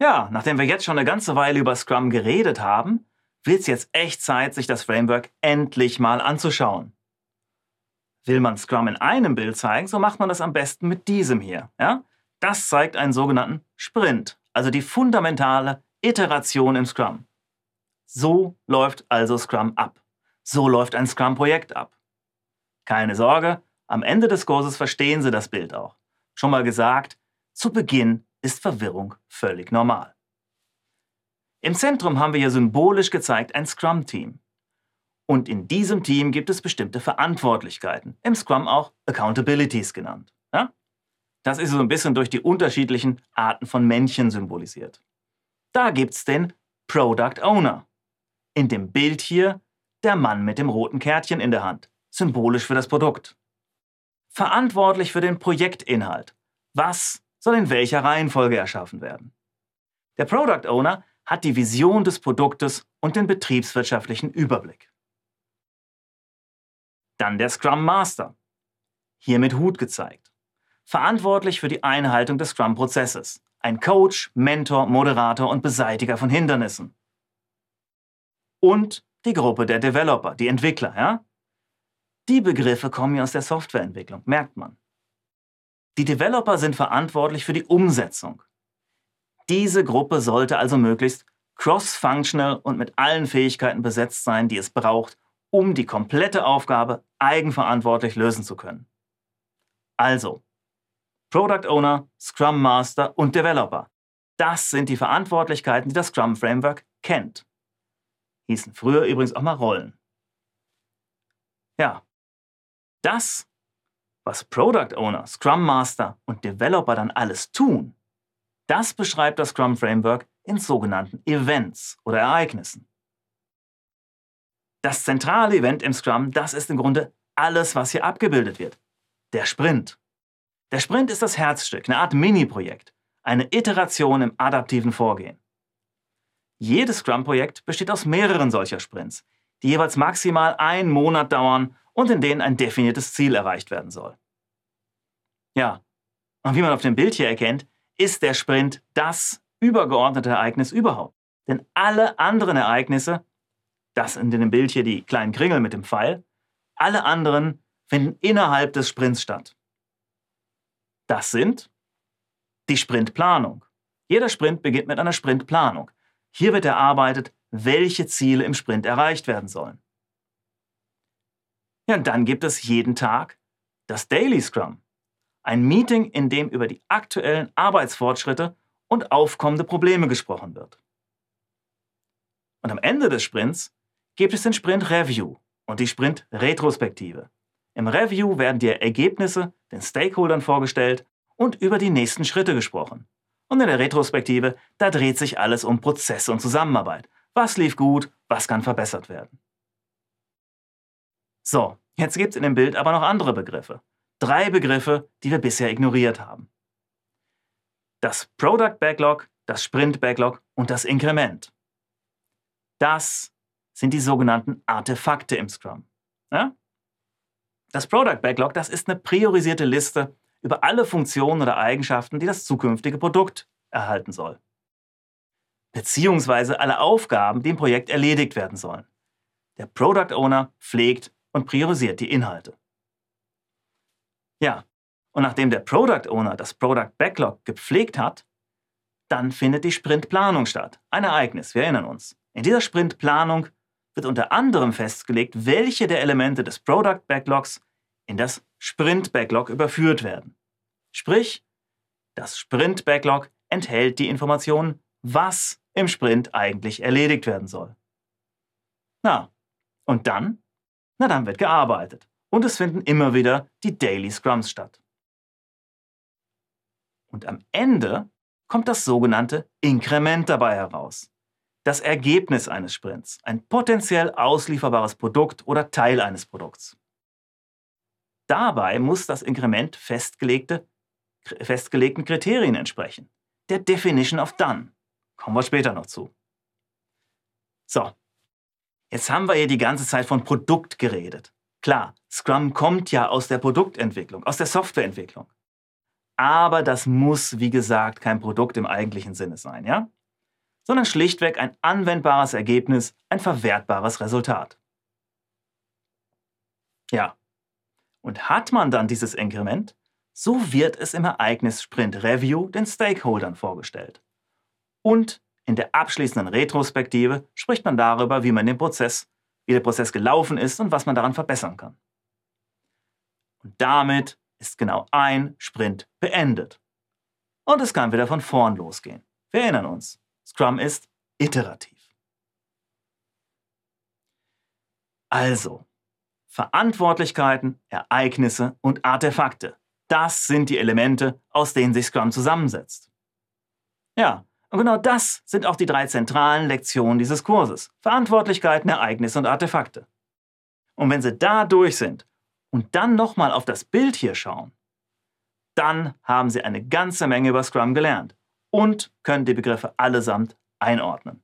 Ja, nachdem wir jetzt schon eine ganze Weile über Scrum geredet haben, wird es jetzt echt Zeit, sich das Framework endlich mal anzuschauen. Will man Scrum in einem Bild zeigen, so macht man das am besten mit diesem hier. Ja? Das zeigt einen sogenannten Sprint, also die fundamentale Iteration im Scrum. So läuft also Scrum ab. So läuft ein Scrum-Projekt ab. Keine Sorge, am Ende des Kurses verstehen Sie das Bild auch. Schon mal gesagt, zu Beginn ist Verwirrung völlig normal. Im Zentrum haben wir hier symbolisch gezeigt ein Scrum-Team. Und in diesem Team gibt es bestimmte Verantwortlichkeiten, im Scrum auch Accountabilities genannt. Ja? Das ist so ein bisschen durch die unterschiedlichen Arten von Männchen symbolisiert. Da gibt es den Product Owner. In dem Bild hier der Mann mit dem roten Kärtchen in der Hand, symbolisch für das Produkt. Verantwortlich für den Projektinhalt. Was soll in welcher Reihenfolge erschaffen werden? Der Product Owner hat die Vision des Produktes und den betriebswirtschaftlichen Überblick. Dann der Scrum Master. Hier mit Hut gezeigt. Verantwortlich für die Einhaltung des Scrum-Prozesses. Ein Coach, Mentor, Moderator und Beseitiger von Hindernissen. Und die Gruppe der Developer, die Entwickler, ja? Die Begriffe kommen ja aus der Softwareentwicklung, merkt man. Die Developer sind verantwortlich für die Umsetzung. Diese Gruppe sollte also möglichst cross-functional und mit allen Fähigkeiten besetzt sein, die es braucht, um die komplette Aufgabe eigenverantwortlich lösen zu können. Also, Product Owner, Scrum Master und Developer. Das sind die Verantwortlichkeiten, die das Scrum Framework kennt. Hießen früher übrigens auch mal Rollen. Ja, das, was Product Owner, Scrum Master und Developer dann alles tun, das beschreibt das Scrum Framework in sogenannten Events oder Ereignissen. Das zentrale Event im Scrum, das ist im Grunde alles, was hier abgebildet wird. Der Sprint. Der Sprint ist das Herzstück, eine Art Mini-Projekt, eine Iteration im adaptiven Vorgehen. Jedes Scrum-Projekt besteht aus mehreren solcher Sprints, die jeweils maximal einen Monat dauern und in denen ein definiertes Ziel erreicht werden soll. Ja, und wie man auf dem Bild hier erkennt, ist der Sprint das übergeordnete Ereignis überhaupt. Denn alle anderen Ereignisse, das in dem Bild hier die kleinen Kringel mit dem Pfeil, alle anderen finden innerhalb des Sprints statt. Das sind die Sprintplanung. Jeder Sprint beginnt mit einer Sprintplanung. Hier wird erarbeitet, welche Ziele im Sprint erreicht werden sollen. Ja, und dann gibt es jeden Tag das Daily Scrum. Ein Meeting, in dem über die aktuellen Arbeitsfortschritte und aufkommende Probleme gesprochen wird. Und am Ende des Sprints gibt es den Sprint Review und die Sprint Retrospektive. Im Review werden die Ergebnisse den Stakeholdern vorgestellt und über die nächsten Schritte gesprochen. Und in der Retrospektive, da dreht sich alles um Prozesse und Zusammenarbeit. Was lief gut, was kann verbessert werden. So, jetzt gibt es in dem Bild aber noch andere Begriffe. Drei Begriffe, die wir bisher ignoriert haben. Das Product Backlog, das Sprint Backlog und das Inkrement. Das sind die sogenannten Artefakte im Scrum. Ja? Das Product Backlog, das ist eine priorisierte Liste über alle Funktionen oder Eigenschaften, die das zukünftige Produkt erhalten soll. Beziehungsweise alle Aufgaben, die im Projekt erledigt werden sollen. Der Product Owner pflegt und priorisiert die Inhalte. Ja, und nachdem der Product Owner das Product Backlog gepflegt hat, dann findet die Sprintplanung statt. Ein Ereignis, wir erinnern uns. In dieser Sprintplanung wird unter anderem festgelegt, welche der Elemente des Product Backlogs in das Sprint Backlog überführt werden. Sprich, das Sprint Backlog enthält die Information, was im Sprint eigentlich erledigt werden soll. Na, und dann? Na, dann wird gearbeitet und es finden immer wieder die Daily Scrums statt. Und am Ende kommt das sogenannte Inkrement dabei heraus. Das Ergebnis eines Sprints, ein potenziell auslieferbares Produkt oder Teil eines Produkts. Dabei muss das Inkrement festgelegte, festgelegten Kriterien entsprechen. Der Definition of Done. Kommen wir später noch zu. So, jetzt haben wir hier die ganze Zeit von Produkt geredet. Klar, Scrum kommt ja aus der Produktentwicklung, aus der Softwareentwicklung. Aber das muss, wie gesagt, kein Produkt im eigentlichen Sinne sein, ja? Sondern schlichtweg ein anwendbares Ergebnis, ein verwertbares Resultat. Ja. Und hat man dann dieses Inkrement, so wird es im Ereignis-Sprint Review den Stakeholdern vorgestellt. Und in der abschließenden Retrospektive spricht man darüber, wie man den Prozess, wie der Prozess gelaufen ist und was man daran verbessern kann. Und damit ist genau ein Sprint beendet. Und es kann wieder von vorn losgehen. Wir erinnern uns, Scrum ist iterativ. Also, Verantwortlichkeiten, Ereignisse und Artefakte. Das sind die Elemente, aus denen sich Scrum zusammensetzt. Ja, und genau das sind auch die drei zentralen Lektionen dieses Kurses. Verantwortlichkeiten, Ereignisse und Artefakte. Und wenn Sie da durch sind und dann nochmal auf das Bild hier schauen, dann haben Sie eine ganze Menge über Scrum gelernt und können die Begriffe allesamt einordnen.